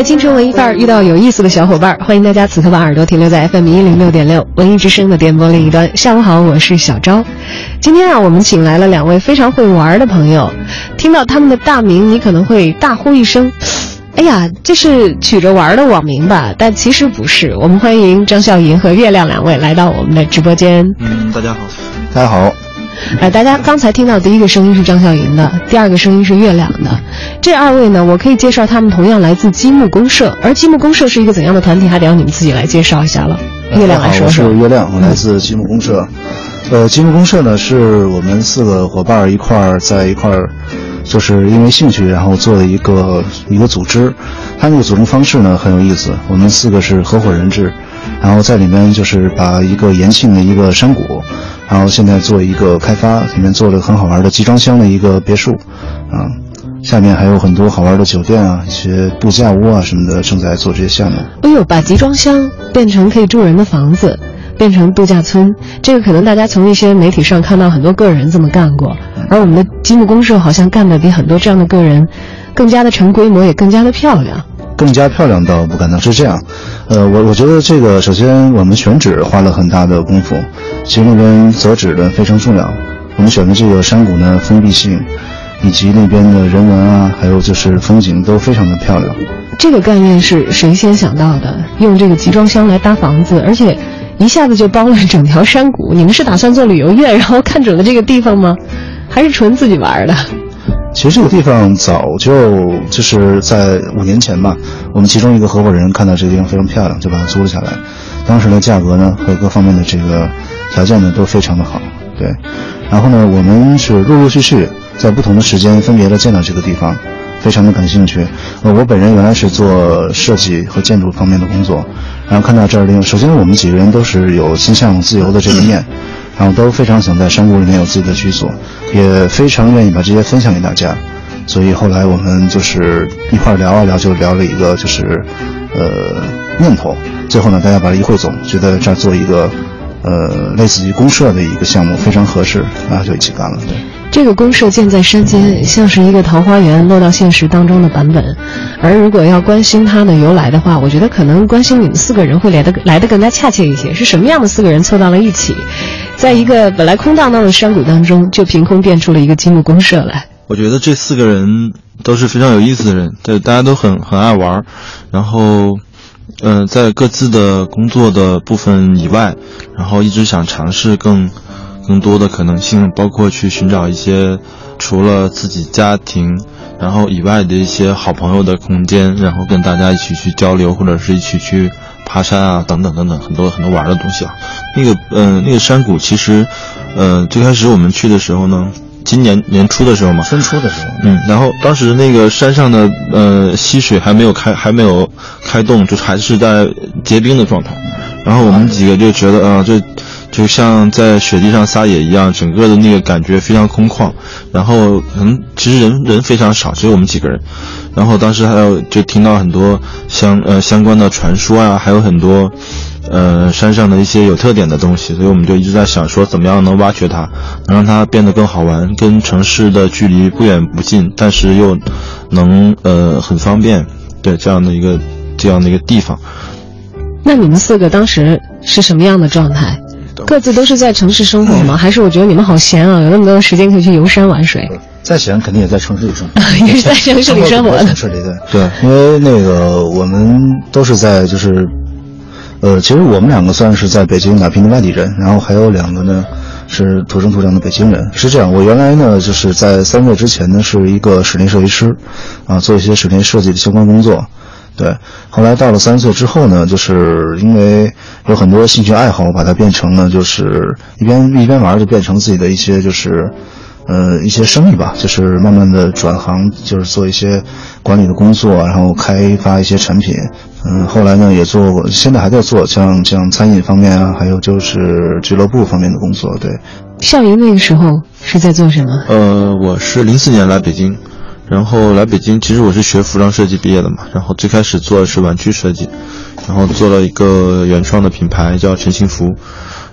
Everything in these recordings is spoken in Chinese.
在京城文艺范儿遇到有意思的小伙伴，欢迎大家此刻把耳朵停留在 FM 一零六点六文艺之声的电波另一端。下午好，我是小昭。今天啊，我们请来了两位非常会玩的朋友。听到他们的大名，你可能会大呼一声：“哎呀，这是取着玩的网名吧？”但其实不是。我们欢迎张笑银和月亮两位来到我们的直播间。嗯，大家好，大家好。呃，大家刚才听到第一个声音是张笑银的，第二个声音是月亮的。这二位呢，我可以介绍他们同样来自积木公社，而积木公社是一个怎样的团体，还得要你们自己来介绍一下了。月亮来说说。我是月亮，我来自积木公社。呃，积木公社呢，是我们四个伙伴一块儿在一块儿，就是因为兴趣，然后做的一个一个组织。它那个组成方式呢很有意思，我们四个是合伙人制，然后在里面就是把一个延庆的一个山谷。然后现在做一个开发，里面做了很好玩的集装箱的一个别墅，啊，下面还有很多好玩的酒店啊，一些度假屋啊什么的，正在做这些项目。哎呦，把集装箱变成可以住人的房子，变成度假村，这个可能大家从一些媒体上看到很多个人这么干过，而我们的积木公社好像干的比很多这样的个人更加的成规模，也更加的漂亮。更加漂亮倒不敢当，是这样，呃，我我觉得这个首先我们选址花了很大的功夫，其实那边择址呢非常重要。我们选的这个山谷呢，封闭性，以及那边的人文啊，还有就是风景都非常的漂亮。这个概念是谁先想到的？用这个集装箱来搭房子，而且一下子就包了整条山谷。你们是打算做旅游业，然后看准了这个地方吗？还是纯自己玩的？其实这个地方早就就是在五年前吧，我们其中一个合伙人看到这个地方非常漂亮，就把它租了下来。当时的价格呢和各方面的这个条件呢都非常的好，对。然后呢，我们是陆陆续续在不同的时间分别的见到这个地方，非常的感兴趣。呃，我本人原来是做设计和建筑方面的工作，然后看到这儿的，首先我们几个人都是有心向自由的这一面。然后都非常想在山谷里面有自己的居所，也非常愿意把这些分享给大家，所以后来我们就是一块聊啊聊，就聊了一个就是，呃，念头。最后呢，大家把它一汇总，觉得这儿做一个，呃，类似于公社的一个项目非常合适，然后就一起干了。对。这个公社建在山间，像是一个桃花源落到现实当中的版本。而如果要关心它的由来的话，我觉得可能关心你们四个人会来的来的更加恰切一些。是什么样的四个人凑到了一起，在一个本来空荡荡的山谷当中，就凭空变出了一个积木公社来？我觉得这四个人都是非常有意思的人，对，大家都很很爱玩，然后，嗯，在各自的工作的部分以外，然后一直想尝试更。更多的可能性，包括去寻找一些除了自己家庭，然后以外的一些好朋友的空间，然后跟大家一起去交流，或者是一起去爬山啊，等等等等，很多很多玩的东西啊。那个，嗯，那个山谷其实，嗯，最开始我们去的时候呢，今年年初的时候嘛，春初的时候，嗯，然后当时那个山上的呃溪水还没有开，还没有开动，就还是在结冰的状态，然后我们几个就觉得啊，这。就像在雪地上撒野一样，整个的那个感觉非常空旷，然后嗯，其实人人非常少，只有我们几个人，然后当时还有就听到很多相呃相关的传说啊，还有很多，呃山上的一些有特点的东西，所以我们就一直在想说怎么样能挖掘它，能让它变得更好玩，跟城市的距离不远不近，但是又能呃很方便，对这样的一个这样的一个地方。那你们四个当时是什么样的状态？各自都是在城市生活吗？还是我觉得你们好闲啊，有那么多的时间可以去游山玩水？再闲肯定也在城市里生活，也是在城市里生活。城市里对 对，因为那个我们都是在就是，呃，其实我们两个算是在北京打拼的外地人，然后还有两个呢是土生土长的北京人。是这样，我原来呢就是在三个月之前呢是一个室内设计师，啊，做一些室内设计的相关工作。对，后来到了三十岁之后呢，就是因为有很多兴趣爱好，把它变成了就是一边一边玩，就变成自己的一些就是，呃，一些生意吧，就是慢慢的转行，就是做一些管理的工作，然后开发一些产品。嗯，后来呢也做过，现在还在做，像像餐饮方面啊，还有就是俱乐部方面的工作。对，校营那个时候是在做什么？呃，我是零四年来北京，然后来北京，其实我是学服装设计毕业的嘛，然后最开始做的是玩具设计，然后做了一个原创的品牌叫陈幸福，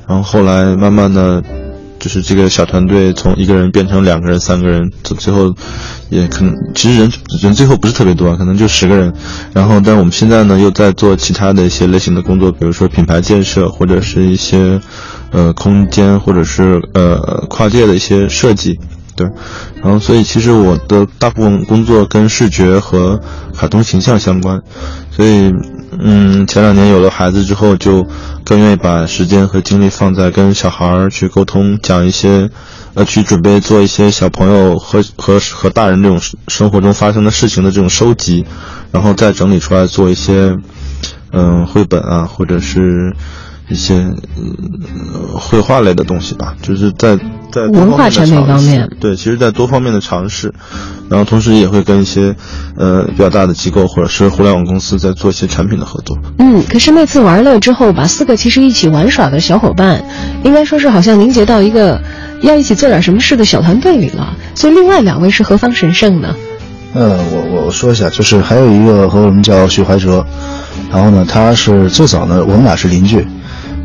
然后后来慢慢的。就是这个小团队从一个人变成两个人、三个人，最最后也可能其实人人最后不是特别多，可能就十个人。然后，但我们现在呢又在做其他的一些类型的工作，比如说品牌建设，或者是一些呃空间，或者是呃跨界的一些设计。对，然后所以其实我的大部分工作跟视觉和卡通形象相关，所以。嗯，前两年有了孩子之后，就更愿意把时间和精力放在跟小孩儿去沟通，讲一些，呃，去准备做一些小朋友和和和大人这种生活中发生的事情的这种收集，然后再整理出来做一些，嗯，绘本啊，或者是。一些嗯绘画类的东西吧，就是在在文化产品方面，对，其实，在多方面的尝试，然后同时也会跟一些呃比较大的机构或者是互联网公司在做一些产品的合作。嗯，可是那次玩乐之后，把四个其实一起玩耍的小伙伴，应该说是好像凝结到一个要一起做点什么事的小团队里了。所以另外两位是何方神圣呢？呃，我我说一下，就是还有一个和我们叫徐怀哲，然后呢，他是最早呢，我们俩是邻居。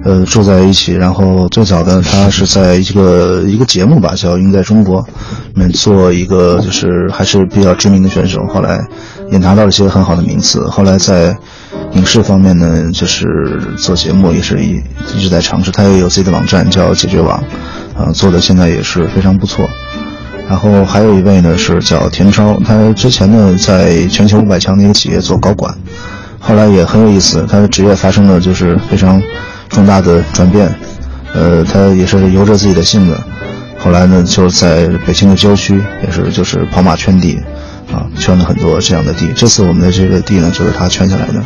呃，住在一起，然后最早的他是在一个一个节目吧，叫《赢在中国》，做一个就是还是比较知名的选手，后来也拿到了一些很好的名次。后来在影视方面呢，就是做节目也是一一直在尝试。他也有自己的网站叫解决网，呃，做的现在也是非常不错。然后还有一位呢是叫田超，他之前呢在全球五百强的一个企业做高管，后来也很有意思，他的职业发生了就是非常。重大的转变，呃，他也是由着自己的性子，后来呢，就是在北京的郊区，也是就是跑马圈地，啊，圈了很多这样的地。这次我们的这个地呢，就是他圈下来的。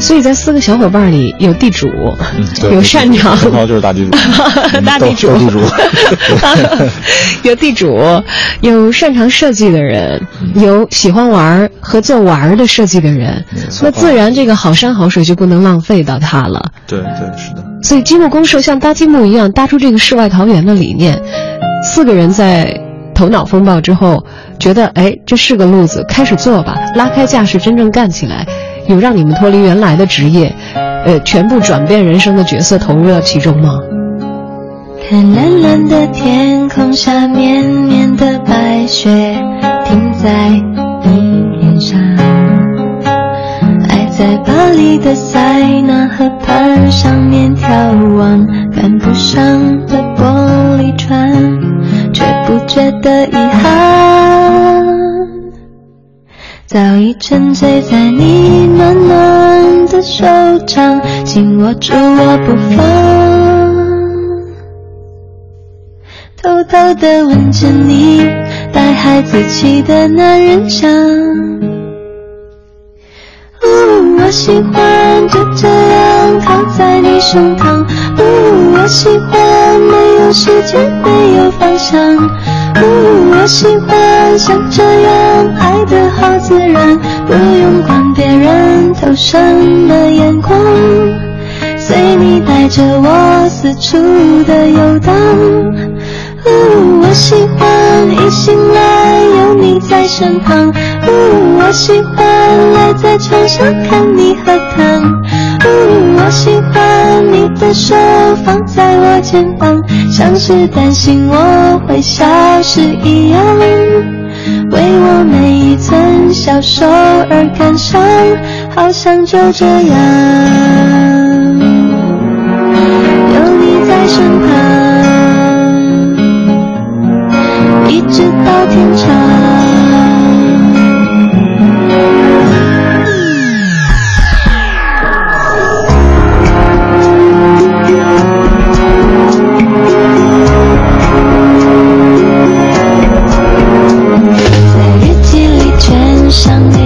所以在四个小伙伴里有地主，有擅长，就是大地主，大地主，地主，有地主，有擅长设计的人，有喜欢玩和做玩的设计的人，那自然这个好山好水就不能浪费到他了。对对是的。所以积木公社像搭积木一样搭出这个世外桃源的理念，四个人在头脑风暴之后，觉得哎这是个路子，开始做吧，拉开架势真正干起来。有让你们脱离原来的职业，呃，全部转变人生的角色投入到其中吗？看蓝蓝的天空下，绵绵的白雪停在你脸上。爱在巴黎的塞纳河畔上面眺望，赶不上的玻璃船，却不觉得遗憾。早已沉醉在你手掌，紧握住我不放，偷偷的吻着你带孩子气的男人香。呜，我喜欢就这样靠在你胸膛。呜，我喜欢没有时间，没有方向。我喜欢像这样爱的好自然，不用管别人投什么眼光，随你带着我四处的游荡。我喜欢一醒来有你在身旁，我喜欢赖在床上看你喝汤。我喜欢你的手放在我肩膀，像是担心我会消失一样，为我每一寸消瘦而感伤，好像就这样有你在身旁，一直到天长。叫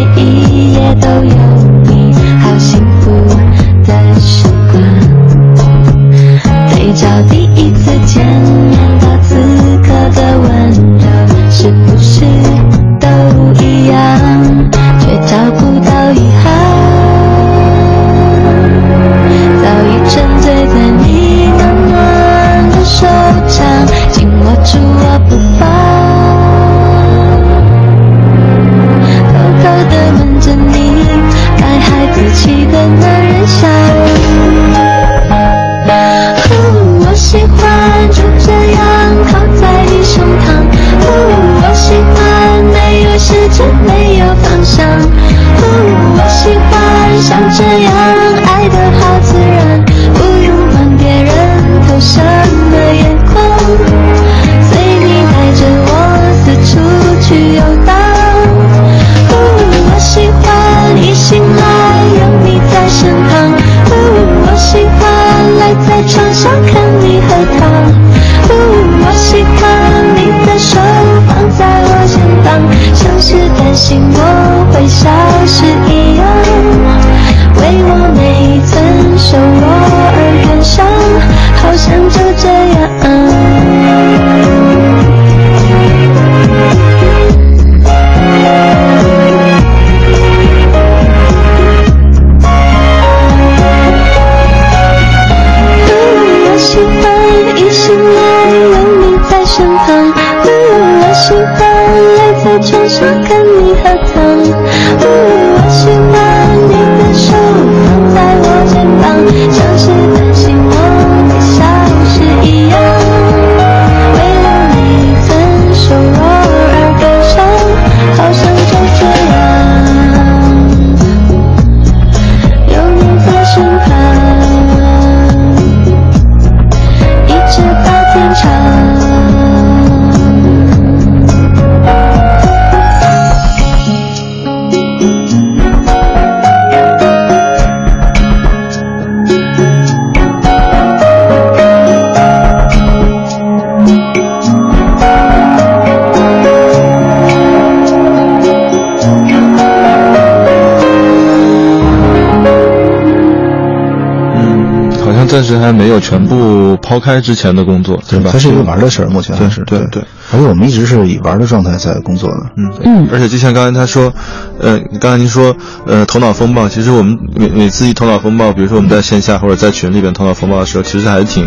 抛开之前的工作，对吧？它是一个玩的事儿，目前还是对对。对。而且我们一直是以玩的状态在工作的。嗯。嗯。而且就像刚才他说，呃，刚才您说，呃，头脑风暴，其实我们每每次一头脑风暴，比如说我们在线下或者在群里边头脑风暴的时候，其实还是挺，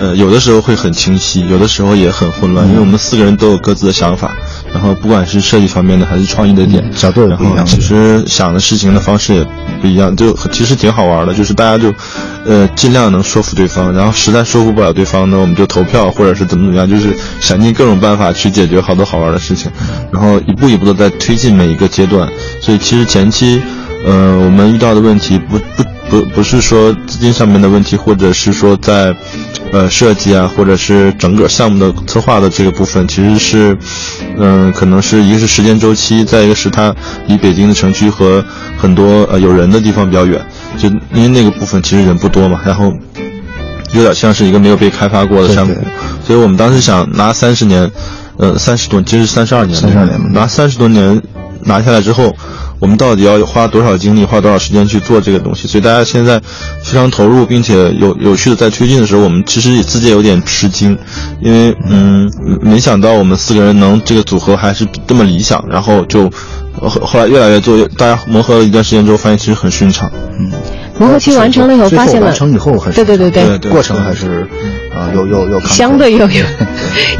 呃，有的时候会很清晰，有的时候也很混乱，因为我们四个人都有各自的想法，然后不管是设计方面的还是创意的点，角度也然不一样后其实想的事情的方式也不一样，就其实挺好玩的，就是大家就，呃，尽量能说服对方，然后实在说服不了对方呢，我们就投票或者是怎么怎么样，就是想尽各种办法去解决好多好玩的事情，然后一步一步的在推进每一个阶段。所以其实前期，呃，我们遇到的问题不不不不是说资金上面的问题，或者是说在，呃，设计啊，或者是整个项目的策划的这个部分，其实是，嗯、可能是一个是时间周期，再一个是它离北京的城区和很多呃有人的地方比较远，就因为那个部分其实人不多嘛，然后有点像是一个没有被开发过的山谷所以我们当时想拿三十年，呃，三十多，其实三十二年，三十二年拿三十多年拿下来之后，我们到底要花多少精力，花多少时间去做这个东西？所以大家现在非常投入，并且有有序的在推进的时候，我们其实自己也有点吃惊，因为嗯，没想到我们四个人能这个组合还是这么理想，然后就后后来越来越做，大家磨合了一段时间之后，发现其实很顺畅。嗯磨合期完成了以后，发现了完成以后还是对对对对对过程还是啊、有有有相对有有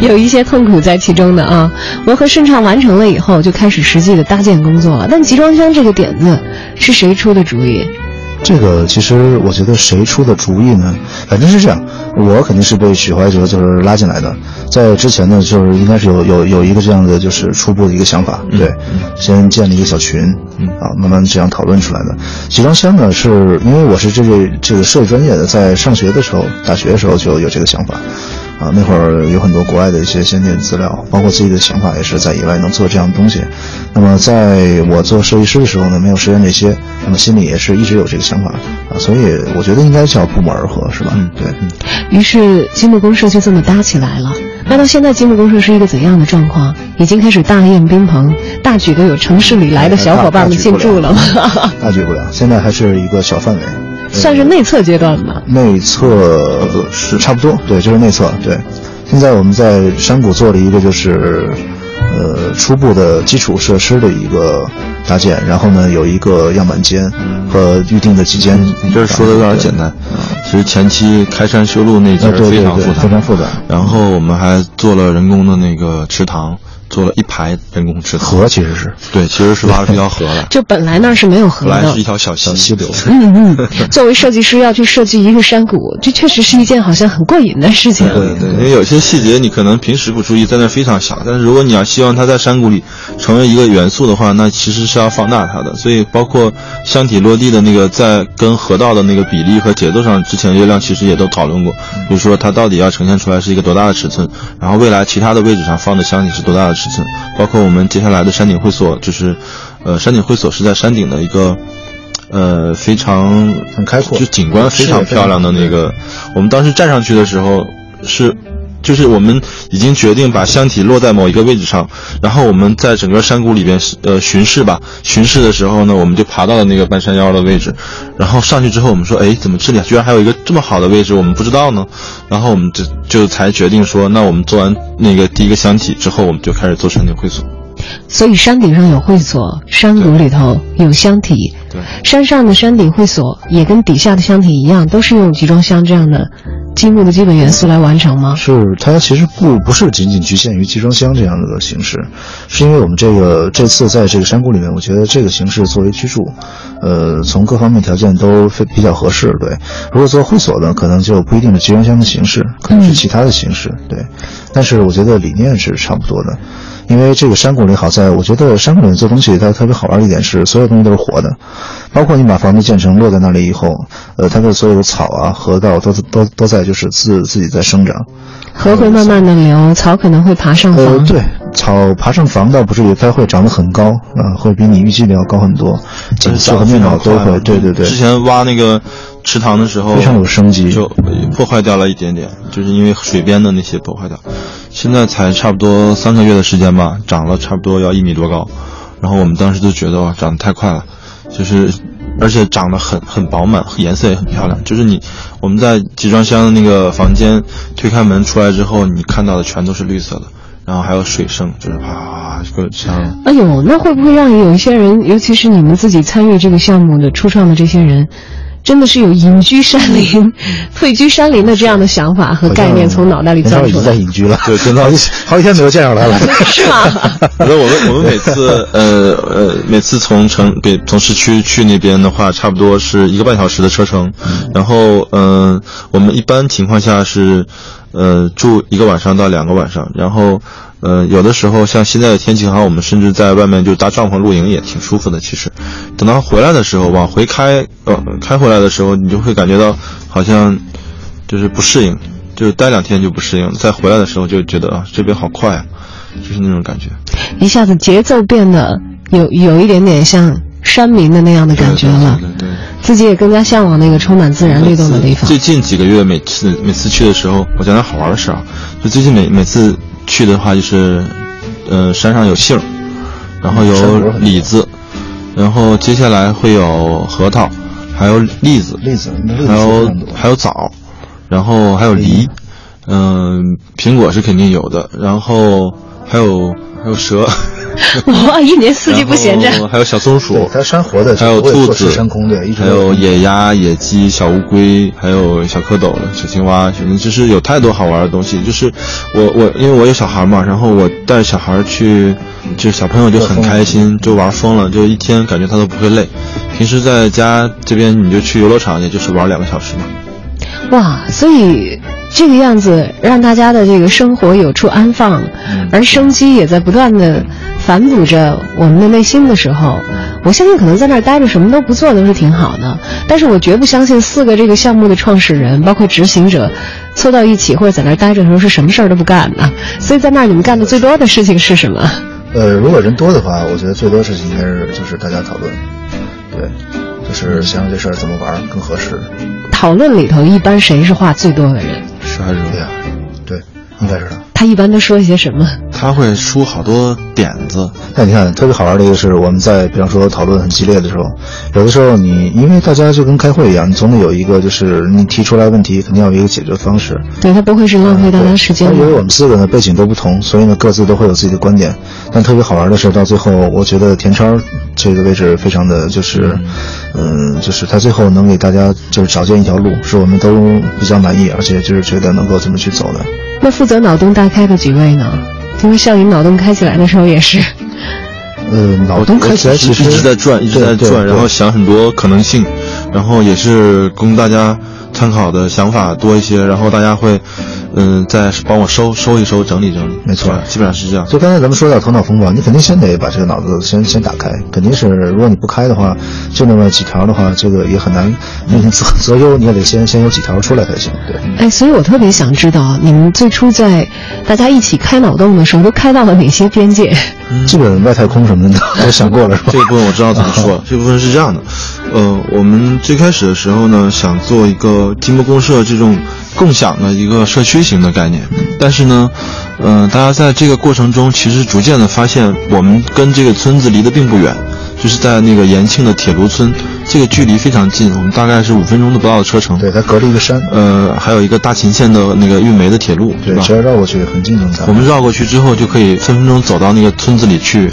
有一些痛苦在其中的啊。磨合顺畅完成了以后，就开始实际的搭建工作了。但集装箱这个点子是谁出的主意？这个其实我觉得谁出的主意呢？反正是这样，我肯定是被许怀哲就是拉进来的。在之前呢，就是应该是有有有一个这样的就是初步的一个想法，对，先建立一个小群，啊，慢慢这样讨论出来的。集装箱呢，是因为我是这个这个设计专业的，在上学的时候，大学的时候就有这个想法。啊，那会儿有很多国外的一些先进资料，包括自己的想法，也是在野外能做这样的东西。那么在我做设计师的时候呢，没有实现这些，那么心里也是一直有这个想法啊，所以我觉得应该叫不谋而合，是吧？嗯对，于是积木公社就这么搭起来了。那到现在，积木公社是一个怎样的状况？已经开始大宴宾朋，大举的有城市里来的小伙伴们进驻了吗？大举不了，现在还是一个小范围，算是内测阶段吧。内测是差不多，对，就是内测。对，现在我们在山谷做了一个就是，呃，初步的基础设施的一个搭建，然后呢有一个样板间和预定的几间。你这说的有点简单，其实前期开山修路那节啊，对对对非常复杂，非常复杂。然后我们还做了人工的那个池塘，做了一排人工池塘。河其实是对，其实是挖了一条河来，就本来那儿是没有河的本来是一。条小溪。小溪流。嗯嗯，作为设计师要去设计一个山谷，这确实是一件好像很过瘾的事情。对对，因为有些细节你可能平时不注意，在那儿非常小，但是如果你要希望它在山谷里成为一个元素的话，那其实是要放大它的。所以包括箱体落地的那个在跟河道的那个比例和节奏上，之前月亮其实也都讨论过，比如说它到底要呈现出来是一个多大的尺寸，然后未来其他的位置上放的箱体是多大的尺寸，包括我们接下来的山顶会所，就是，呃，山顶会所是在山顶的一个。呃，非常很开阔就景观非常漂亮的那个，我们当时站上去的时候是，就是我们已经决定把箱体落在某一个位置上，然后我们在整个山谷里边呃巡视吧，巡视的时候呢，我们就爬到了那个半山腰的位置，然后上去之后，我们说，哎，怎么这里居然还有一个这么好的位置，我们不知道呢？然后我们就就才决定说，那我们做完那个第一个箱体之后，我们就开始做山顶会所。所以山顶上有会所，山谷里头有箱体。对山上的山顶会所也跟底下的箱体一样，都是用集装箱这样的积木的基本元素来完成吗？是它其实不不是仅仅局限于集装箱这样的形式，是因为我们这个这次在这个山谷里面，我觉得这个形式作为居住，呃，从各方面条件都非比较合适。对，如果做会所呢，可能就不一定是集装箱的形式，可能是其他的形式。对，但是我觉得理念是差不多的。因为这个山谷里好在，我觉得山谷里做东西它特别好玩的一点是，所有东西都是活的，包括你把房子建成落在那里以后，呃，它的所有的草啊、河道都都都在就是自自己在生长。河会慢慢的流，草可能会爬上房。呃，对，草爬上房倒不至于，它会长得很高，啊、会比你预计的要高很多，景色和面貌都会，对对对，之前挖那个池塘的时候，非常有生机就破坏掉了一点点，就是因为水边的那些破坏掉。现在才差不多三个月的时间吧，长了差不多要一米多高。然后我们当时就觉得哇，长得太快了，就是而且长得很很饱满，颜色也很漂亮。就是你我们在集装箱的那个房间推开门出来之后，你看到的全都是绿色的，然后还有水声，就是哗哗哗，这个像哎呦，那会不会让有一些人，尤其是你们自己参与这个项目的初创的这些人，真的是有隐居山林、退居山林的这样的想法和概念从脑袋里田超已经在钻出来？隐居了，对真的好几 好几天没有见着他了。是吗？反 正我们我们每次呃呃每次从城北从市区去那边的话，差不多是一个半小时的车程。然后嗯、呃我们一般情况下是呃住一个晚上到两个晚上。然后呃有的时候像现在的天气很好，我们甚至在外面就搭帐篷露营也挺舒服的。其实等到回来的时候，往回开呃开回来的时候，你就会感觉到好像就是不适应。就是待两天就不适应，再回来的时候就觉得啊，这边好快啊，就是那种感觉。一下子节奏变得有有一点点像山民的那样的感觉了，对对对自己也更加向往那个充满自然律动的地方最。近几个月，每次每次去的时候，我讲点好玩的事啊。就最近每每次去的话，就是，呃，山上有杏儿，然后有李子，然后接下来会有核桃，还有栗子，还有还有枣，然后还有梨，嗯、苹果是肯定有的，然后还有还有蛇，哇，一年四季不闲着。还有小松鼠，，它山活的，还有兔子山空对一直还有野鸭、野鸡、小乌龟，还有小蝌蚪、小青蛙，反正就是有太多好玩的东西。就是我我因为我有小孩嘛，然后我带小孩去，就是小朋友就很开心，就玩疯了，就一天感觉他都不会累。平时在家这边你就去游乐场，也就是玩两个小时嘛。哇，所以这个样子让大家的这个生活有处安放，而生机也在不断的反哺着我们的内心的时候，我相信可能在那儿待着什么都不做都是挺好的。但是我绝不相信四个这个项目的创始人，包括执行者，凑到一起或者在那儿待着的时候是什么事儿都不干的。所以在那儿你们干的最多的事情是什么？呃，如果人多的话，我觉得最多事情应该是就是大家讨论，对，就是想想这事儿怎么玩儿更合适。讨论里头一般谁是话最多的人？是还是对呀、对，应该是的。他一般都说一些什么？他会出好多点子，那你看，特别好玩的一个是，我们在比方说讨论很激烈的时候，有的时候你因为大家就跟开会一样，你总得有一个就是你提出来问题，肯定要有一个解决方式。对他不会是浪费大家时间的。因为我们四个呢背景都不同，所以呢各自都会有自己的观点。但特别好玩的是，到最后我觉得田超这个位置非常的就是，嗯，就是他最后能给大家就是找见一条路，是我们都比较满意，而且就是觉得能够这么去走的。那负责脑洞大开的几位呢？因为像你脑洞开起来的时候也是，呃，脑洞开起来其实一直在转，一直在转，然后想很多可能性，然后也是供大家参考的想法多一些，然后大家会，嗯、再帮我收收一收，整理整理。没错基本上是这样。就刚才咱们说到头脑风暴，你肯定先得把这个脑子先先打开，肯定是如果你不开的话，就那么几条的话，这个也很难进行择择优，你也得先先有几条出来才行。对，哎，所以我特别想知道，你们最初在大家一起开脑洞的时候，都开到了哪些边界？基本外太空什么的 都想过了，是吧这？个部分我知道怎么说了。这部分是这样的，呃，我们最开始的时候呢，想做一个积木公社这种共享的一个社区型的概念，但是呢，嗯、大家在这个过程中，其实逐渐的发现，我们跟这个村子离得并不远，就是在那个延庆的铁炉村，这个距离非常近，我们大概是五分钟都不到的车程。对，它隔着一个山，呃，还有一个大秦线的那个运煤的铁路，对，吧只？要绕过去很近就能到。我们绕过去之后，就可以分分钟走到那个村子里去，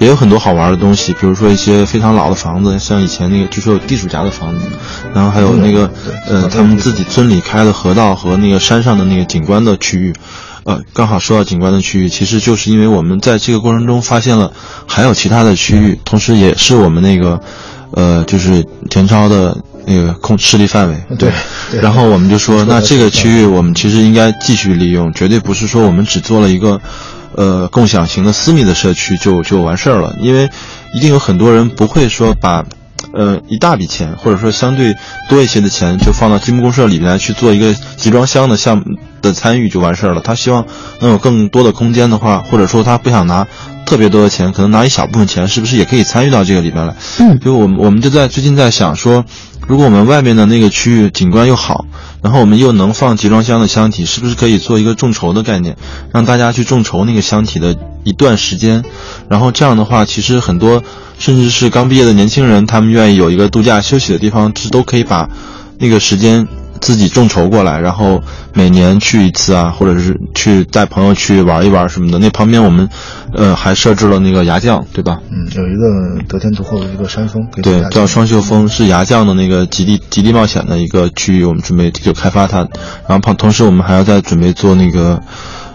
也有很多好玩的东西，比如说一些非常老的房子，像以前那个据说有地主家的房子，然后还有那个对呃他们自己村里开的河道和那个山上的那个景观的区域。呃，刚好说到景观的区域，其实就是因为我们在这个过程中发现了还有其他的区域，同时也是我们那个呃就是田超的那个控势力范围。对对然后我们就说，那这个区域我们其实应该继续利用，绝对不是说我们只做了一个，呃，共享型的私密的社区就就完事儿了，因为一定有很多人不会说把，呃，一大笔钱或者说相对多一些的钱就放到积木公社里面来去做一个集装箱的项目的参与就完事儿了。他希望能有更多的空间的话，或者说他不想拿特别多的钱，可能拿一小部分钱，是不是也可以参与到这个里边来？嗯就我们我们就在最近在想说，如果我们外面的那个区域景观又好，然后我们又能放集装箱的箱体，是不是可以做一个众筹的概念，让大家去众筹那个箱体的一段时间，然后这样的话，其实很多甚至是刚毕业的年轻人，他们愿意有一个度假休息的地方，是都可以把那个时间自己众筹过来，然后每年去一次啊，或者是去带朋友去玩一玩什么的。那旁边我们，呃，还设置了那个崖降，对吧？嗯，有一个得天独厚的一个山峰，对叫双秀峰，是崖降的那个极地极地冒险的一个区域，我们准备就开发它，然后旁同时我们还要再准备做那个，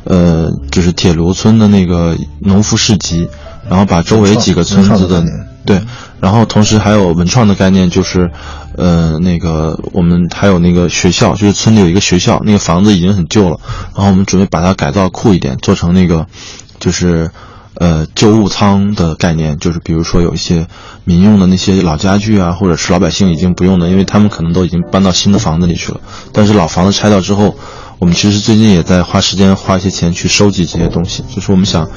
呃，就是铁炉村的那个农夫市集，然后把周围几个村子的对，然后同时还有文创的概念，就是，呃，那个我们还有那个学校，就是村里有一个学校，那个房子已经很旧了，然后我们准备把它改造酷一点，做成那个，就是。呃，旧物仓的概念就是，比如说有一些民用的那些老家具啊，或者是老百姓已经不用的，因为他们可能都已经搬到新的房子里去了。但是老房子拆掉之后，我们其实最近也在花时间花一些钱去收集这些东西，就是我们想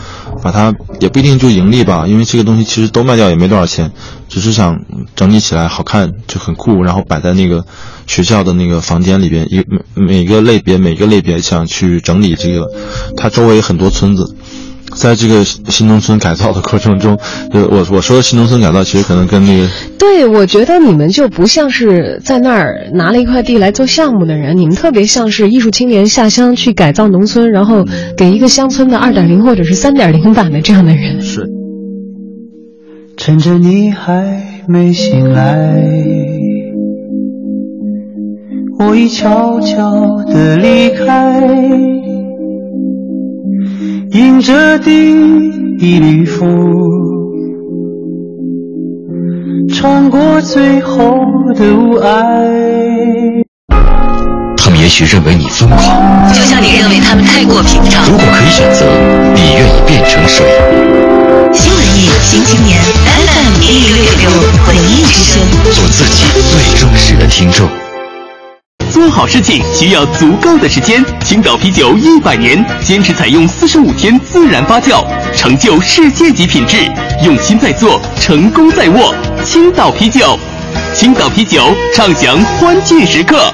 把它也不一定就盈利吧，因为这个东西其实都卖掉也没多少钱，只是想整理起来好看就很酷，然后摆在那个学校的那个房间里边，一每每个类别每个类别想去整理这个，它周围很多村子。在这个新农村改造的过程中，就，我我说的新农村改造，其实可能跟那个对，我觉得你们就不像是在那儿拿了一块地来做项目的人，你们特别像是艺术青年下乡去改造农村，然后给一个乡村的二点零或者是三点零版的这样的人。是趁着你还没醒来，我已悄悄地离开，迎着第一缕风，穿过最后的雾霭。他们也许认为你疯狂，就像你认为他们太过平常。如果可以选择，你愿意变成谁？新文艺新青年 FM 一零六点六文艺之声。做自己最忠实的听众。做好事情需要足够的时间。青岛啤酒一百年，坚持采用四十五天自然发酵，成就世界级品质。用心在做，成功在握。青岛啤酒，青岛啤酒畅享欢聚时刻。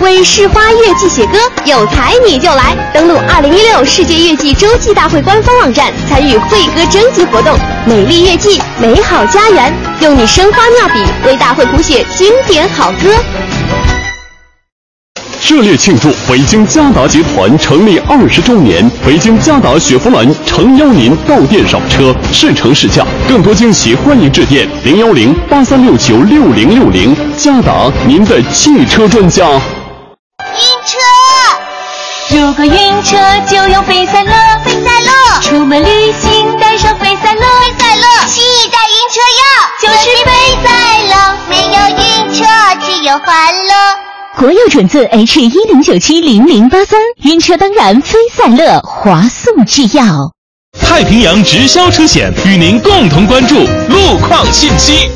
为市花月季写歌，有才你就来！登录二零一六世界月季洲际大会官方网站，参与会歌征集活动。美丽月季，美好家园，用你生花妙笔为大会谱写经典好歌。热烈庆祝北京嘉达集团成立二十周年！北京嘉达雪佛兰诚邀您到店赏车，试乘试驾，更多惊喜欢迎致电零幺零八三六九六零六零。嘉达，您的汽车专家。晕车，如果晕车就用飞赛乐，飞赛乐，出门旅行带上飞赛乐，飞赛乐，新一代晕车药就是飞赛乐。没有晕车，只有欢乐。国有准字 H 一零九七零零八三，晕车当然非赛乐，华速制药。太平洋直销车险与您共同关注路况信息。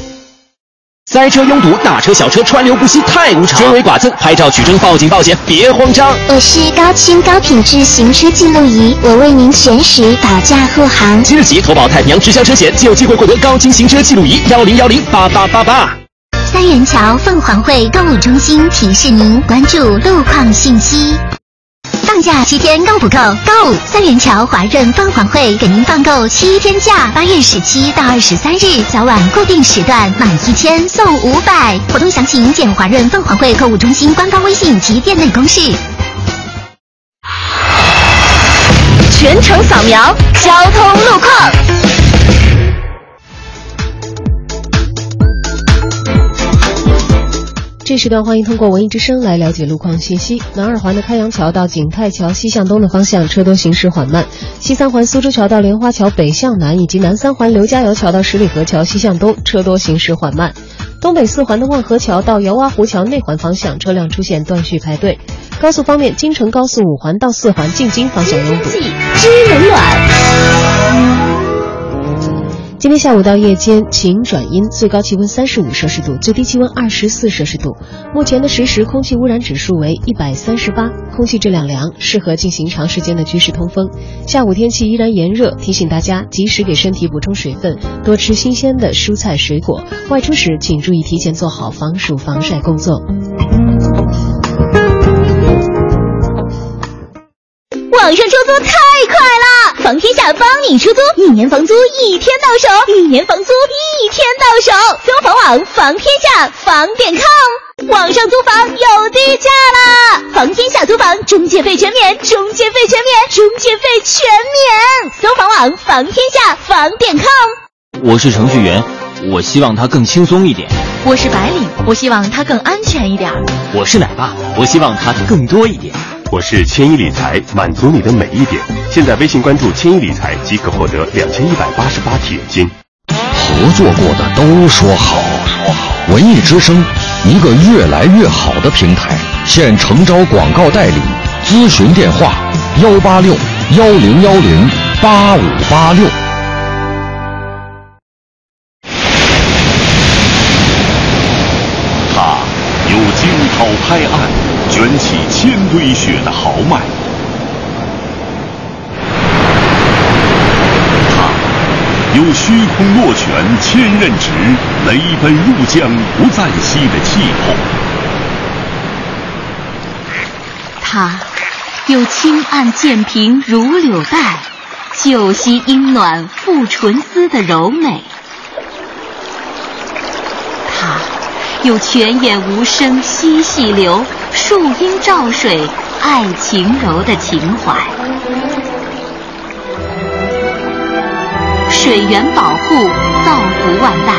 塞车拥堵，大车小车川流不息，太无常。追尾剐蹭，拍照取证，报警报险，别慌张。我是高清高品质行车记录仪，我为您全时保驾护航。即日起投保太平洋直销车险，就有机会获得高清行车记录仪幺零幺零八八八八。三元桥凤凰汇购物中心提示您关注路况信息。放假七天够不够？够！三元桥华润凤凰汇给您放够七天假，八月十七到二十三日早晚固定时段满一千送五百。活动详情见华润凤凰汇购物中心官方微信及店内公示。全程扫描交通路况。这时段欢迎通过文艺之声来了解路况信息。南二环的开阳桥到景泰桥西向东的方向车多行驶缓慢；西三环苏州桥到莲花桥北向南，以及南三环刘家窑桥到十里河桥西向东车多行驶缓慢。东北四环的万和桥到姚洼湖桥内环方向车辆出现断续排队。高速方面，京承高速五环到四环进京方向拥堵。今天下午到夜间晴转阴，最高气温三十五摄氏度，最低气温二十四摄氏度。目前的实时空气污染指数为一百三十八，空气质量良，适合进行长时间的居室通风。下午天气依然炎热，提醒大家及时给身体补充水分，多吃新鲜的蔬菜水果。外出时请注意提前做好防暑防晒工作。网上出租太快了，房天下帮你出租，一年房租一天到手，一年房租一天到手。搜房网房天下房点 com，网上租房有低价啦！房天下租房中介费全免，中介费全免，中介费全免。搜房网房天下房点 com。我是程序员，我希望它更轻松一点。我是白领，我希望它更安全一点。我是奶爸，我希望它更多一点。我是千亿理财，满足你的每一点。现在微信关注千亿理财即可获得两千一百八十八体验金。合作过的都说好，说好。文艺之声，一个越来越好的平台，现诚招广告代理，咨询电话：幺八六幺零幺零八五八六。他有惊涛拍岸、卷起千堆雪的豪迈，他有虚空落拳、千仞直、雷奔入江不再息的气魄。他有轻按剑平如柳带，旧溪阴暖复纯丝的柔美。他有泉眼无声惜细流，树阴照水爱晴柔的情怀。水源保护，造福万代，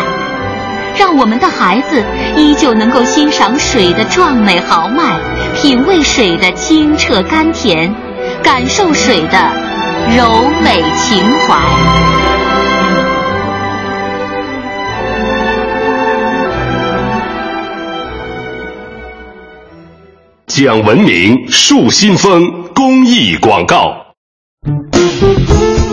让我们的孩子依旧能够欣赏水的壮美豪迈，品味水的清澈甘甜，感受水的柔美情怀。讲文明树新风公益广告。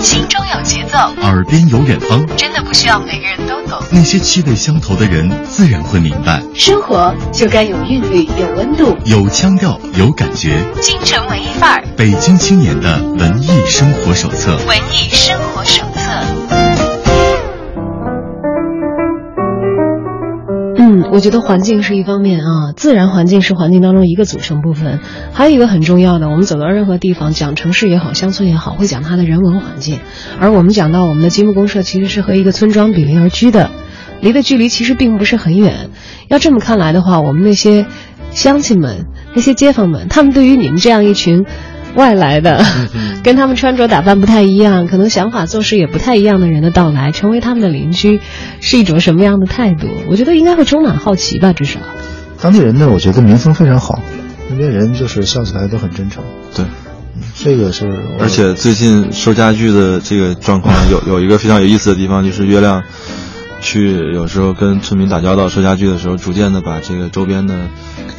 心中有节奏，耳边有远方，真的不需要每个人都懂。那些气味相投的人，自然会明白。生活就该有韵律，有温度，有腔调，有感觉。京城文艺范儿，北京青年的文艺生活手册。文艺生活手我觉得环境是一方面啊，自然环境是环境当中一个组成部分，还有一个很重要的，我们走到任何地方，讲城市也好，乡村也好，会讲它的人文环境。而我们讲到我们的积木公社其实是和一个村庄比邻而居的，离的距离其实并不是很远。要这么看来的话，我们那些乡亲们、那些街坊们，他们对于你们这样一群。外来的，跟他们穿着打扮不太一样，可能想法做事也不太一样的人的到来，成为他们的邻居，是一种什么样的态度？我觉得应该会充满好奇吧，至少。当地人呢，我觉得民风非常好，那边人就是笑起来都很真诚。对，这个是。而且最近收家具的这个状况 有有一个非常有意思的地方，就是月亮去有时候跟村民打交道说家具的时候，逐渐的把这个周边的。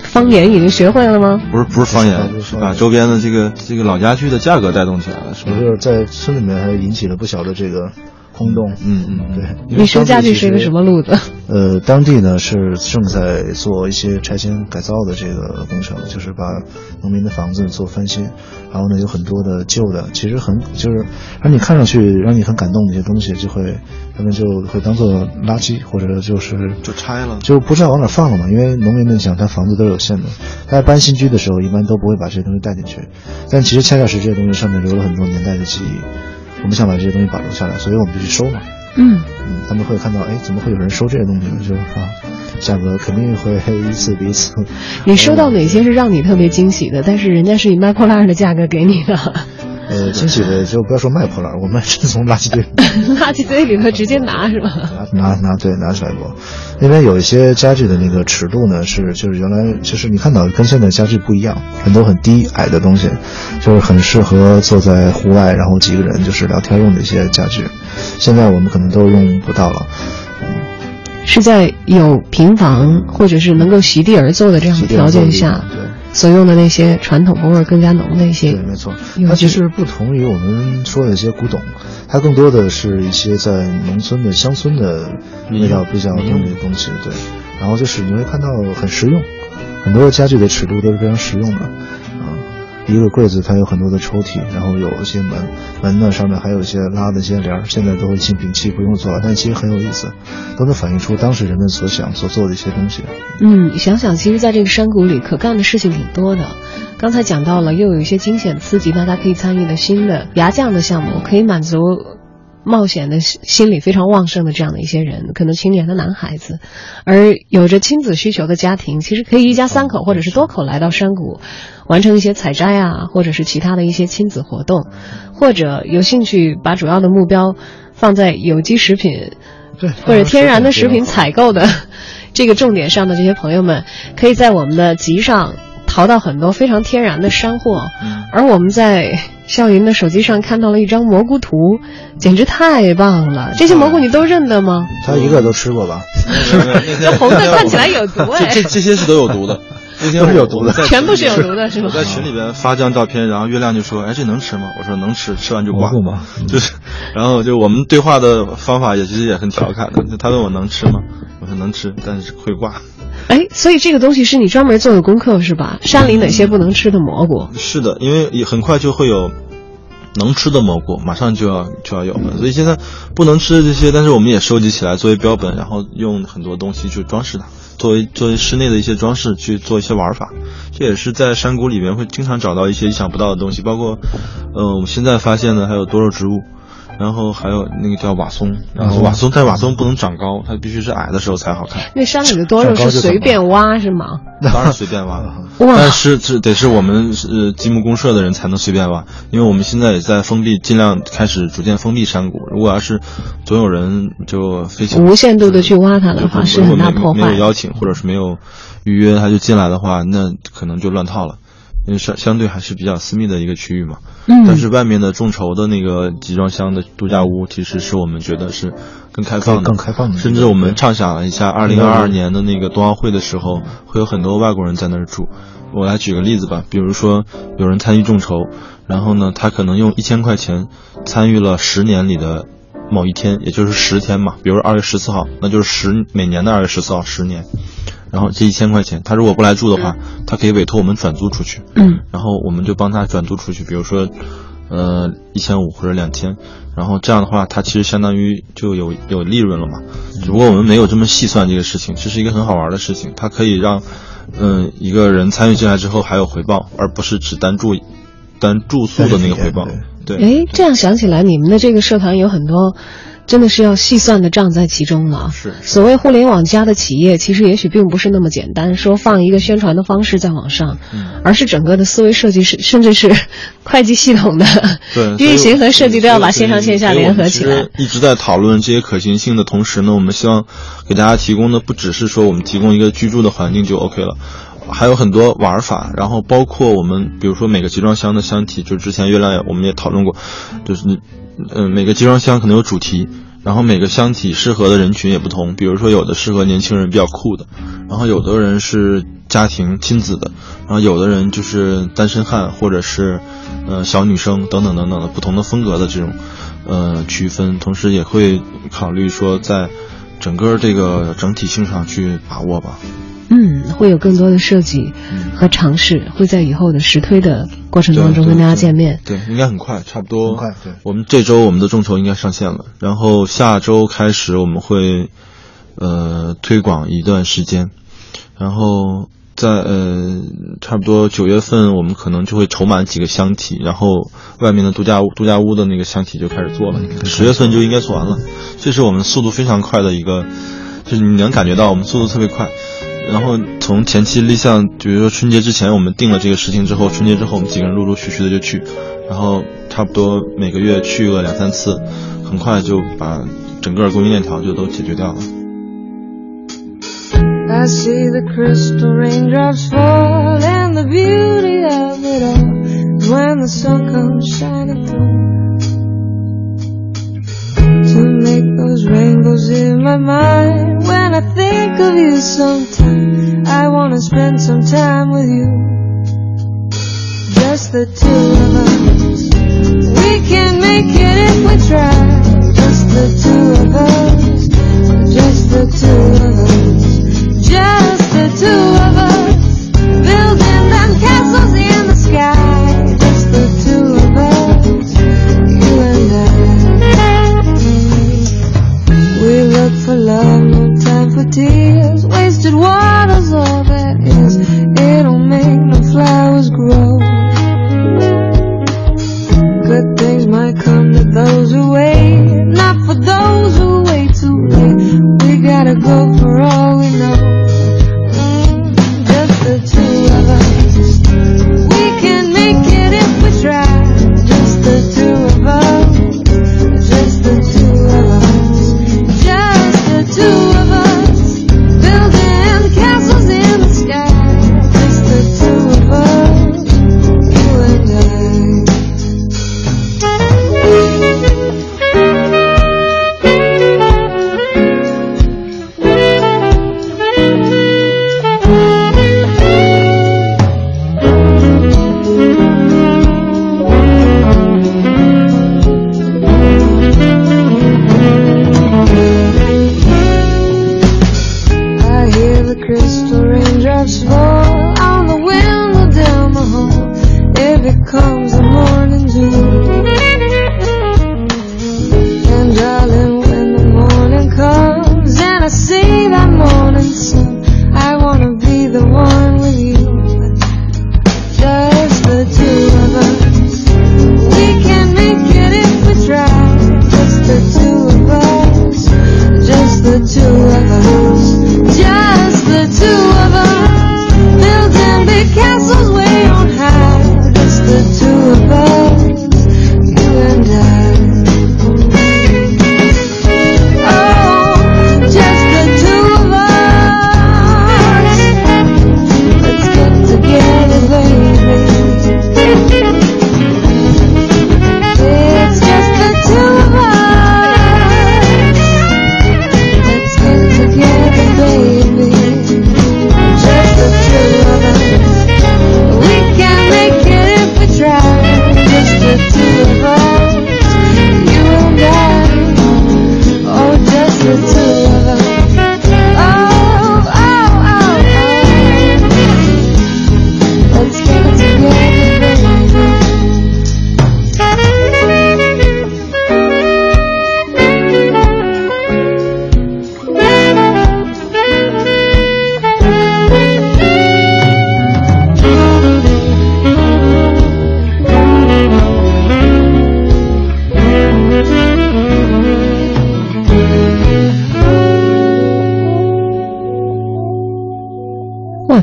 方言已经学会了吗？不是，不是方言，把周边的这个这个老家具的价格带动起来了，是不是？在村里面还引起了不小的这个轰动。嗯嗯，对。你说家具是一个什么路子？呃，当地呢是正在做一些拆迁改造的这个工程，就是把农民的房子做翻新，然后呢有很多的旧的，其实很就是让你看上去让你很感动的一些东西，就会他们就会当做垃圾或者就是就拆了，就不知道往哪放了嘛。因为农民们讲他房子都是有限的，大家搬新居的时候一般都不会把这些东西带进去，但其实恰恰是这些东西上面留了很多年代的记忆，我们想把这些东西保留下来，所以我们就去收嘛。嗯嗯，他们会看到，哎，怎么会有人收这些东西呢？就是啊，价格肯定会 一次比一次。你收到哪些是让你特别惊喜的？但是人家是以卖破烂的价格给你的。呃，惊喜的就不要说卖破烂，我们是从垃圾堆，垃圾堆里头直接拿 是吧？拿拿对拿起来过。那边有一些家具的那个尺度呢，是就是原来就是你看到跟现在家具不一样，很多很低矮的东西，就是很适合坐在户外，然后几个人就是聊天用的一些家具。现在我们可能都用不到了。是在有平房或者是能够席地而坐的这样的条件下，所用的那些传统风味更加浓的一些。对，没错。它其实不同于我们说的一些古董，它更多的是一些在农村的乡村的味道比较浓的东西。对，然后就是你会看到很实用，很多家具的尺度都是非常实用的。一个柜子，它有很多的抽屉，然后有一些门，门呢上面还有一些拉的一些帘儿，现在都已经摒弃不用做了，但其实很有意思，都能反映出当时人们所想所做的一些东西。嗯，想想其实在这个山谷里可干的事情挺多的。刚才讲到了，又有一些惊险刺激，大家可以参与的新的牙匠的项目，可以满足冒险的心理非常旺盛的这样的一些人，可能青年的男孩子，而有着亲子需求的家庭，其实可以一家三口或者是多口来到山谷。完成一些采摘啊，或者是其他的一些亲子活动，或者有兴趣把主要的目标放在有机食品，对，或者天然的食品采购的 这个重点上的这些朋友们，可以在我们的集上淘到很多非常天然的山货。而我们在笑云的手机上看到了一张蘑菇图，简直太棒了！这些蘑菇你都认得吗？他一个都吃过吧？这红的看起来有毒哎！这这些是都有毒的。那天是有毒的，全部是有毒的，是吗？我在群里边发这张照片，然后月亮就说：“哎，这能吃吗？”我说：“能吃，吃完就挂。” 就是，然后就我们对话的方法也其实也很调侃的。就他问我能吃吗？我说能吃，但是会挂。哎，所以这个东西是你专门做的功课是吧？山里哪些不能吃的蘑菇？是的，因为很快就会有能吃的蘑菇，马上就要就要有了。所以现在不能吃的这些，但是我们也收集起来作为标本，然后用很多东西去装饰它。作为作为室内的一些装饰去做一些玩法，这也是在山谷里面会经常找到一些意想不到的东西，包括，呃，我们现在发现的还有多肉植物。然后还有那个叫瓦松，然后瓦松但瓦松不能长高，它必须是矮的时候才好看。那山里的多肉是随便挖是吗？当然随便挖 了，但是这得是我们是积木公社的人才能随便挖，因为我们现在也在封闭，尽量开始逐渐封闭山谷。如果要是总有人就飞行无限度的去挖它的话，是很大破坏。没有邀请或者是没有预约他就进来的话，那可能就乱套了。因为相相对还是比较私密的一个区域嘛，嗯，但是外面的众筹的那个集装箱的度假屋，其实是我们觉得是更开放、更开放的。甚至我们畅想了一下，二零二二年的那个冬奥会的时候，会有很多外国人在那儿住。我来举个例子吧，比如说有人参与众筹，然后呢，他可能用一千块钱参与了十年里的某一天，也就是十天嘛，比如二月十四号，那就是十每年的二月十四号，十年。然后这一千块钱，他如果不来住的话，他可以委托我们转租出去。嗯，然后我们就帮他转租出去，比如说，呃，一千五或者两千，然后这样的话，他其实相当于就有有利润了嘛。只不过我们没有这么细算这个事情，这是一个很好玩的事情，它可以让，嗯，一个人参与进来之后还有回报，而不是只单住，单住宿的那个回报。对。哎，这样想起来，你们的这个社团有很多。真的是要细算的账在其中了。是所谓互联网加的企业，其实也许并不是那么简单，说放一个宣传的方式在网上，而是整个的思维设计是，甚至是 会计系统的 运行和设计都要把线上线下联合起来。一直在讨论这些可行性的同时呢，我们希望给大家提供的不只是说我们提供一个居住的环境就 OK 了，还有很多玩法，然后包括我们比如说每个集装箱的箱体，就之前月亮我们也讨论过，就是你。嗯，每个集装箱可能有主题，然后每个箱体适合的人群也不同。比如说，有的适合年轻人比较酷的，然后有的人是家庭亲子的，然后有的人就是单身汉或者是，呃，小女生等等等等的不同的风格的这种，呃，区分。同时也会考虑说，在整个这个整体性上去把握吧。嗯，会有更多的设计和尝试，会在以后的实推的过程当中跟大家见面。对，应该很快，差不多。很快，对。我们这周我们的众筹应该上线了，然后下周开始我们会，呃，推广一段时间，然后在呃，差不多九月份我们可能就会筹满几个箱体，然后外面的度假屋度假屋的那个箱体就开始做了，十月份就应该做完了。这是我们速度非常快的一个，就是你能感觉到我们速度特别快。然后从前期立项，比如说春节之前我们定了这个事情之后，春节之后我们几个人陆陆续续的就去，然后差不多每个月去个两三次，很快就把整个供应链条就都解决掉了。to make those rainbows in my mind. When I think of you sometime, I wanna spend some time with you. Just the two of us. We can make it if we try. Just the two of us.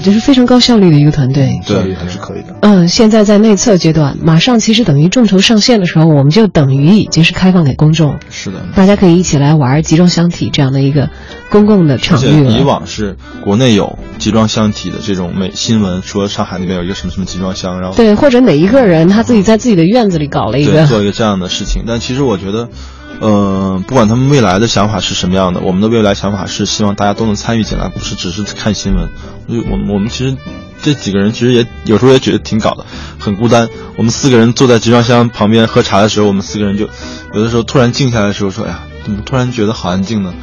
哇，这是非常高效率的一个团队。效率，还是可以的。嗯，现在在内测阶段，马上其实等于众筹上线的时候，我们就等于已经是开放给公众，是的，大家可以一起来玩集装箱体这样的一个公共的场域了。以往是国内有集装箱体的这种美新闻，说上海那边有一个什么什么集装箱，然后对，或者哪一个人他自己在自己的院子里搞了一对个，做一个这样的事情。但其实我觉得，呃，不管他们未来的想法是什么样的，我们的未来想法是希望大家都能参与进来，不是只是看新闻。所以我我们其实这几个人其实也有时候也觉得挺搞的，很孤单。我们四个人坐在集装箱旁边喝茶的时候，我们四个人就有的时候突然静下来的时候说：“哎呀，怎么突然觉得好安静呢？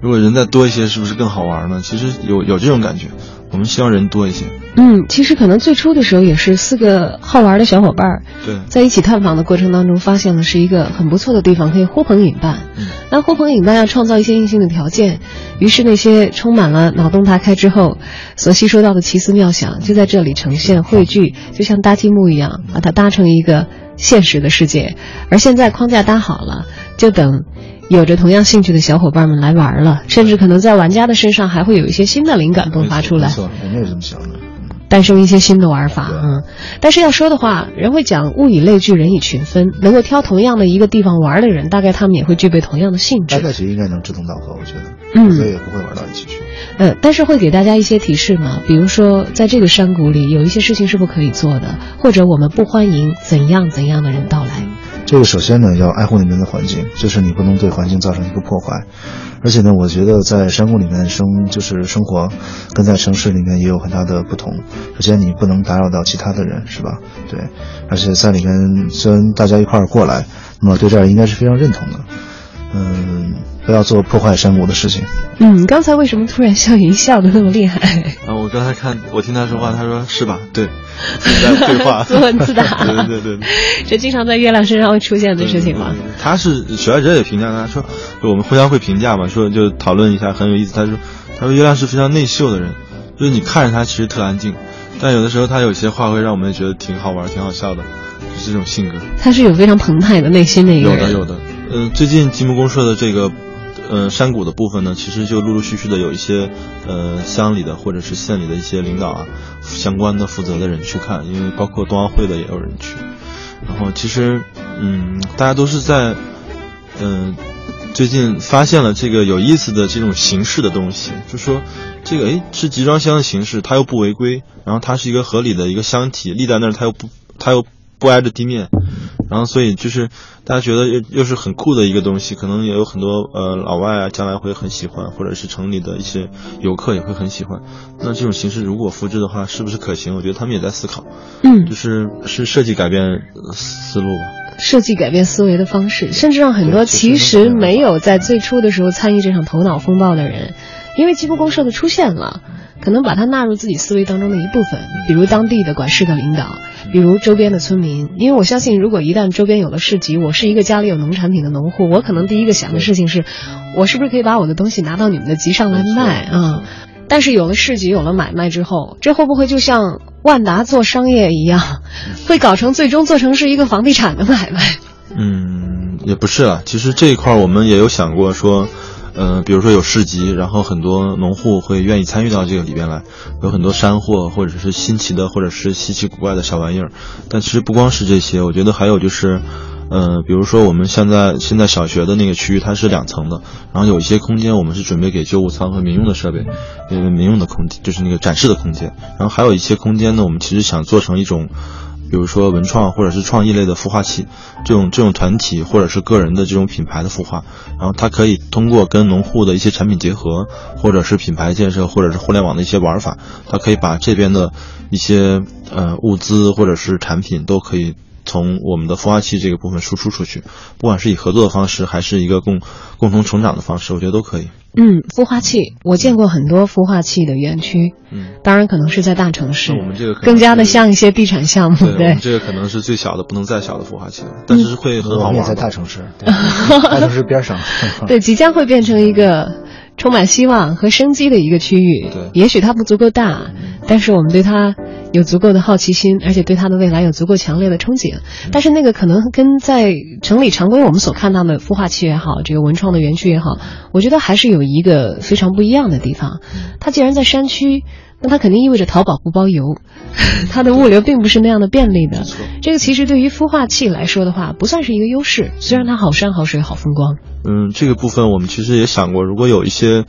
如果人再多一些，是不是更好玩呢？”其实有有这种感觉。我们希望人多一些。嗯，其实可能最初的时候也是四个好玩的小伙伴儿对，在一起探访的过程当中，发现了是一个很不错的地方，可以呼朋引伴。嗯那呼朋引伴要创造一些硬性的条件，于是那些充满了脑洞大开之后所吸收到的奇思妙想，就在这里呈现汇聚，就像搭积木一样，把它搭成一个现实的世界。而现在框架搭好了，就等。有着同样兴趣的小伙伴们来玩了，甚至可能在玩家的身上还会有一些新的灵感迸发出来。没错，我们也是这么想的。诞生一些新的玩法嗯，但是要说的话，人会讲物以类聚，人以群分，能够挑同样的一个地方玩的人，大概他们也会具备同样的性质。大概其实应该能志同道合，我觉得，嗯所以也不会玩到一起去。呃，但是会给大家一些提示嘛，比如说在这个山谷里有一些事情是不可以做的，或者我们不欢迎怎样怎样的人到来。这个首先呢要爱护那边的环境，就是你不能对环境造成一个破坏。而且呢，我觉得在山谷里面生就是生活，跟在城市里面也有很大的不同。首先你不能打扰到其他的人，是吧？对，而且在里面虽然大家一块儿过来，那么对这儿应该是非常认同的。嗯，不要做破坏山谷的事情。嗯，刚才为什么突然笑一笑的那么厉害？啊，我刚才看我听他说话，他说是吧？对，在对话，自问自答。对对对对，这经常在月亮身上会出现的事情吗？他是许爱哲也评价他说，就我们互相会评价嘛，说就讨论一下很有意思。他说，他说月亮是非常内秀的人，就是你看着他其实特安静，但有的时候他有些话会让我们觉得挺好玩、挺好笑的，就是这种性格。他是有非常澎湃的内心的一个人。有的有的。嗯，最近吉木公社的这个，呃，山谷的部分呢，其实就陆陆续续的有一些，呃，乡里的或者是县里的一些领导啊，相关的负责的人去看，因为包括冬奥会的也有人去。然后其实，嗯，大家都是在，嗯，最近发现了这个有意思的这种形式的东西，就说这个哎是集装箱的形式，它又不违规，然后它是一个合理的一个箱体立在那儿，它又不它又不挨着地面。然后，所以就是大家觉得又又是很酷的一个东西，可能也有很多呃老外啊，将来会很喜欢，或者是城里的一些游客也会很喜欢。那这种形式如果复制的话，是不是可行？我觉得他们也在思考。嗯，就是是设计改变思路吧。设计改变思维的方式，甚至让很多其实没有在最初的时候参与这场头脑风暴的人，因为积木公社的出现了，可能把它纳入自己思维当中的一部分，比如当地的管事的领导。比如周边的村民，因为我相信，如果一旦周边有了市集，我是一个家里有农产品的农户，我可能第一个想的事情是，我是不是可以把我的东西拿到你们的集上来卖啊？但是有了市集，有了买卖之后，这会不会就像万达做商业一样，会搞成最终做成是一个房地产的买卖？嗯，也不是啊。其实这一块我们也有想过说。嗯，比如说有市集，然后很多农户会愿意参与到这个里边来，有很多山货或者是新奇的或者是稀奇古怪的小玩意儿。但其实不光是这些，我觉得还有就是，嗯，比如说我们现在现在小学的那个区域它是两层的，然后有一些空间我们是准备给旧物仓和民用的设备，那个民用的空间就是那个展示的空间，然后还有一些空间呢，我们其实想做成一种。比如说文创或者是创意类的孵化器，这种这种团体或者是个人的这种品牌的孵化，然后它可以通过跟农户的一些产品结合，或者是品牌建设，或者是互联网的一些玩法，它可以把这边的一些呃物资或者是产品都可以。从我们的孵化器这个部分输出出去，不管是以合作的方式，还是一个共共同成长的方式，我觉得都可以。嗯，孵化器，我见过很多孵化器的园区，嗯，当然可能是在大城市，我们这个更加的像一些地产项目，对，这个可能是最小的，不能再小的孵化器了，但是会很好玩。在大城市，大城市边上，对，即将会变成一个。充满希望和生机的一个区域，对，也许它不足够大，但是我们对它有足够的好奇心，而且对它的未来有足够强烈的憧憬。但是那个可能跟在城里常规我们所看到的孵化器也好，这个文创的园区也好，我觉得还是有一个非常不一样的地方。它既然在山区。那它肯定意味着淘宝不包邮，它的物流并不是那样的便利的。这个其实对于孵化器来说的话，不算是一个优势。虽然它好山好水好风光。嗯，这个部分我们其实也想过，如果有一些，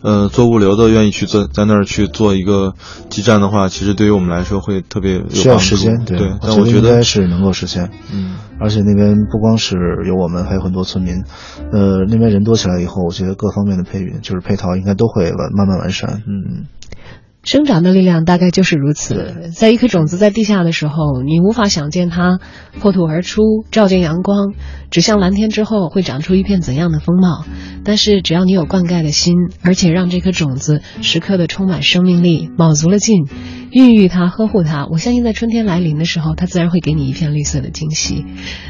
呃，做物流的愿意去做，在那儿去做一个基站的话，其实对于我们来说会特别需要时间。对，但我觉得是能够实现。嗯，而且那边不光是有我们，还有很多村民。呃，那边人多起来以后，我觉得各方面的配运就是配套应该都会完慢慢完善。嗯。生长的力量大概就是如此。在一颗种子在地下的时候，你无法想见它破土而出，照见阳光，指向蓝天之后会长出一片怎样的风貌。但是只要你有灌溉的心，而且让这颗种子时刻的充满生命力，卯足了劲。孕育它，呵护它，我相信在春天来临的时候，它自然会给你一片绿色的惊喜。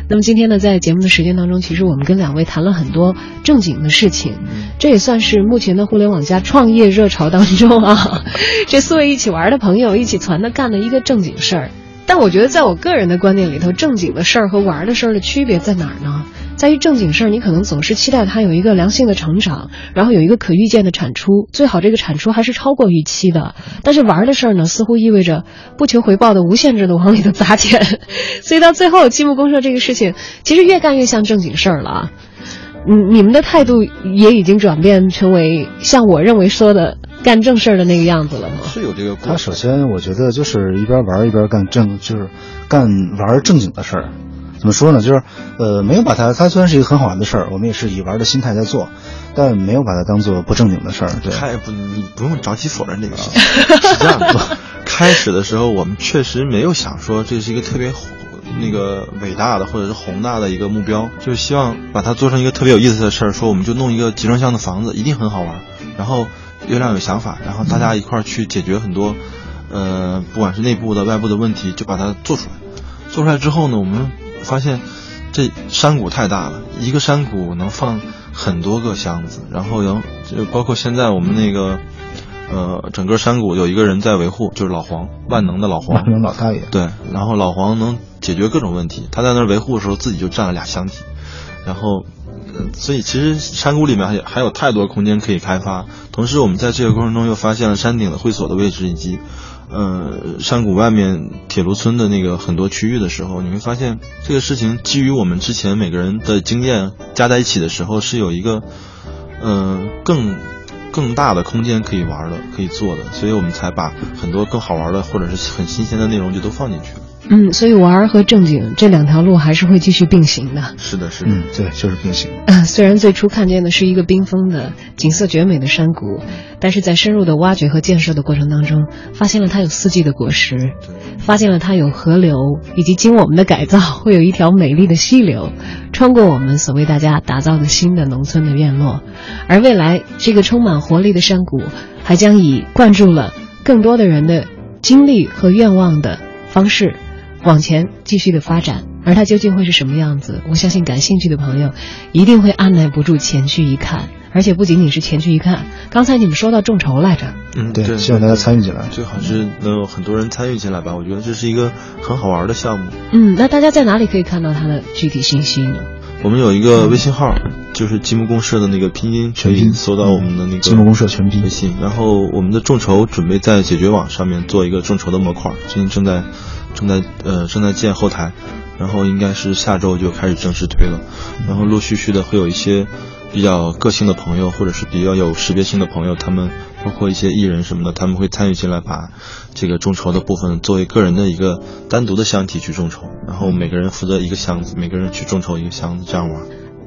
那么今天呢，在节目的时间当中，其实我们跟两位谈了很多正经的事情，这也算是目前的互联网加创业热潮当中啊，这四位一起玩的朋友一起团的干的一个正经事儿。但我觉得，在我个人的观念里头，正经的事儿和玩的事儿的区别在哪儿呢？在于正经事儿，你可能总是期待它有一个良性的成长，然后有一个可预见的产出，最好这个产出还是超过预期的。但是玩的事儿呢，似乎意味着不求回报的无限制的往里头砸钱，所以到最后积木公社这个事情，其实越干越像正经事儿了啊。嗯，你们的态度也已经转变成为像我认为说的干正事儿的那个样子了吗？是有这个。他首先我觉得就是一边玩一边干正，就是干玩正经的事儿。怎么说呢？就是呃，没有把它，它虽然是一个很好玩的事儿，我们也是以玩的心态在做，但没有把它当做不正经的事儿。对，开不，你不用着急否认这个事情。是这样的，开始的时候我们确实没有想说这是一个特别那个伟大的或者是宏大的一个目标，就是希望把它做成一个特别有意思的事儿。说我们就弄一个集装箱的房子，一定很好玩。然后月亮有想法，然后大家一块儿去解决很多，呃，不管是内部的、外部的问题，就把它做出来。做出来之后呢，我们。发现这山谷太大了，一个山谷能放很多个箱子，然后有就包括现在我们那个呃整个山谷有一个人在维护，就是老黄，万能的老黄，万能老大爷。对，然后老黄能解决各种问题，他在那儿维护的时候自己就占了俩箱体，然后所以其实山谷里面还还有太多空间可以开发。同时我们在这个过程中又发现了山顶的会所的位置以及。呃，山谷外面铁路村的那个很多区域的时候，你会发现这个事情基于我们之前每个人的经验加在一起的时候，是有一个，呃，更更大的空间可以玩的，可以做的，所以我们才把很多更好玩的或者是很新鲜的内容就都放进去了。嗯，所以玩和正经这两条路还是会继续并行的。是的，是的，嗯，对，就是并行。虽然最初看见的是一个冰封的、景色绝美的山谷，但是在深入的挖掘和建设的过程当中，发现了它有四季的果实，发现了它有河流，以及经我们的改造，会有一条美丽的溪流，穿过我们所为大家打造的新的农村的院落。而未来这个充满活力的山谷，还将以灌注了更多的人的精力和愿望的方式。往前继续的发展，而它究竟会是什么样子？我相信感兴趣的朋友一定会按耐不住前去一看，而且不仅仅是前去一看。刚才你们说到众筹来着，嗯，对，希望大家参与进来，最好是能有很多人参与进来吧。我觉得这是一个很好玩的项目。嗯，那大家在哪里可以看到它的具体信息呢？我们有一个微信号，就是积木公社的那个拼音，全拼搜到我们的那个积木公社全拼微信。然后我们的众筹准备在解决网上面做一个众筹的模块，最近正在。正在呃正在建后台，然后应该是下周就开始正式推了，然后陆续续的会有一些比较个性的朋友，或者是比较有识别性的朋友，他们包括一些艺人什么的，他们会参与进来，把这个众筹的部分作为个人的一个单独的箱体去众筹，然后每个人负责一个箱子，每个人去众筹一个箱子，这样玩。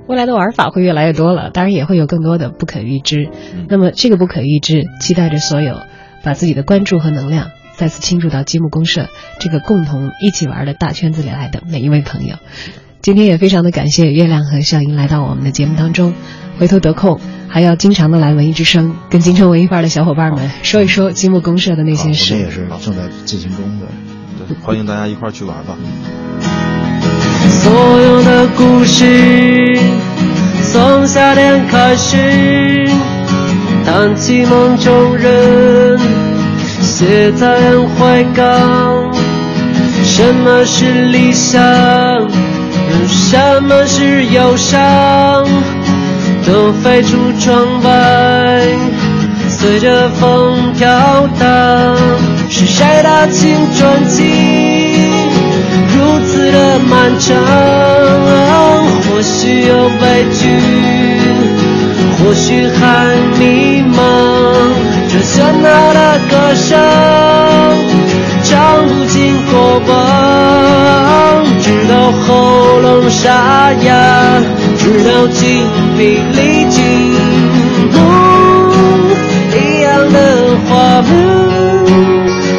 未来的玩法会越来越多了，当然也会有更多的不可预知。那么这个不可预知，期待着所有把自己的关注和能量。再次倾注到积木公社这个共同一起玩的大圈子里来的每一位朋友，今天也非常的感谢月亮和笑英来到我们的节目当中。回头得空还要经常的来文艺之声，跟京城文艺范儿的小伙伴们说一说积木公社的那些事。我们也是正在进行中的，欢迎大家一块儿去玩吧。所有的故事从夏天开始，谈起梦中人。写在怀港，什么是理想？什么是忧伤？都飞出窗外，随着风飘荡。是谁的青春期如此的漫长？或许有悲剧，或许还迷茫。这喧闹的歌声，唱不尽过往，直到喉咙沙哑，直到精疲力尽。哦，一样的画面，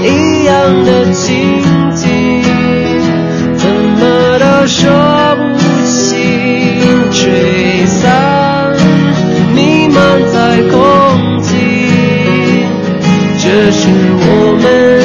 一样的情景，怎么都说不清。吹散，弥漫在空气，这是我们。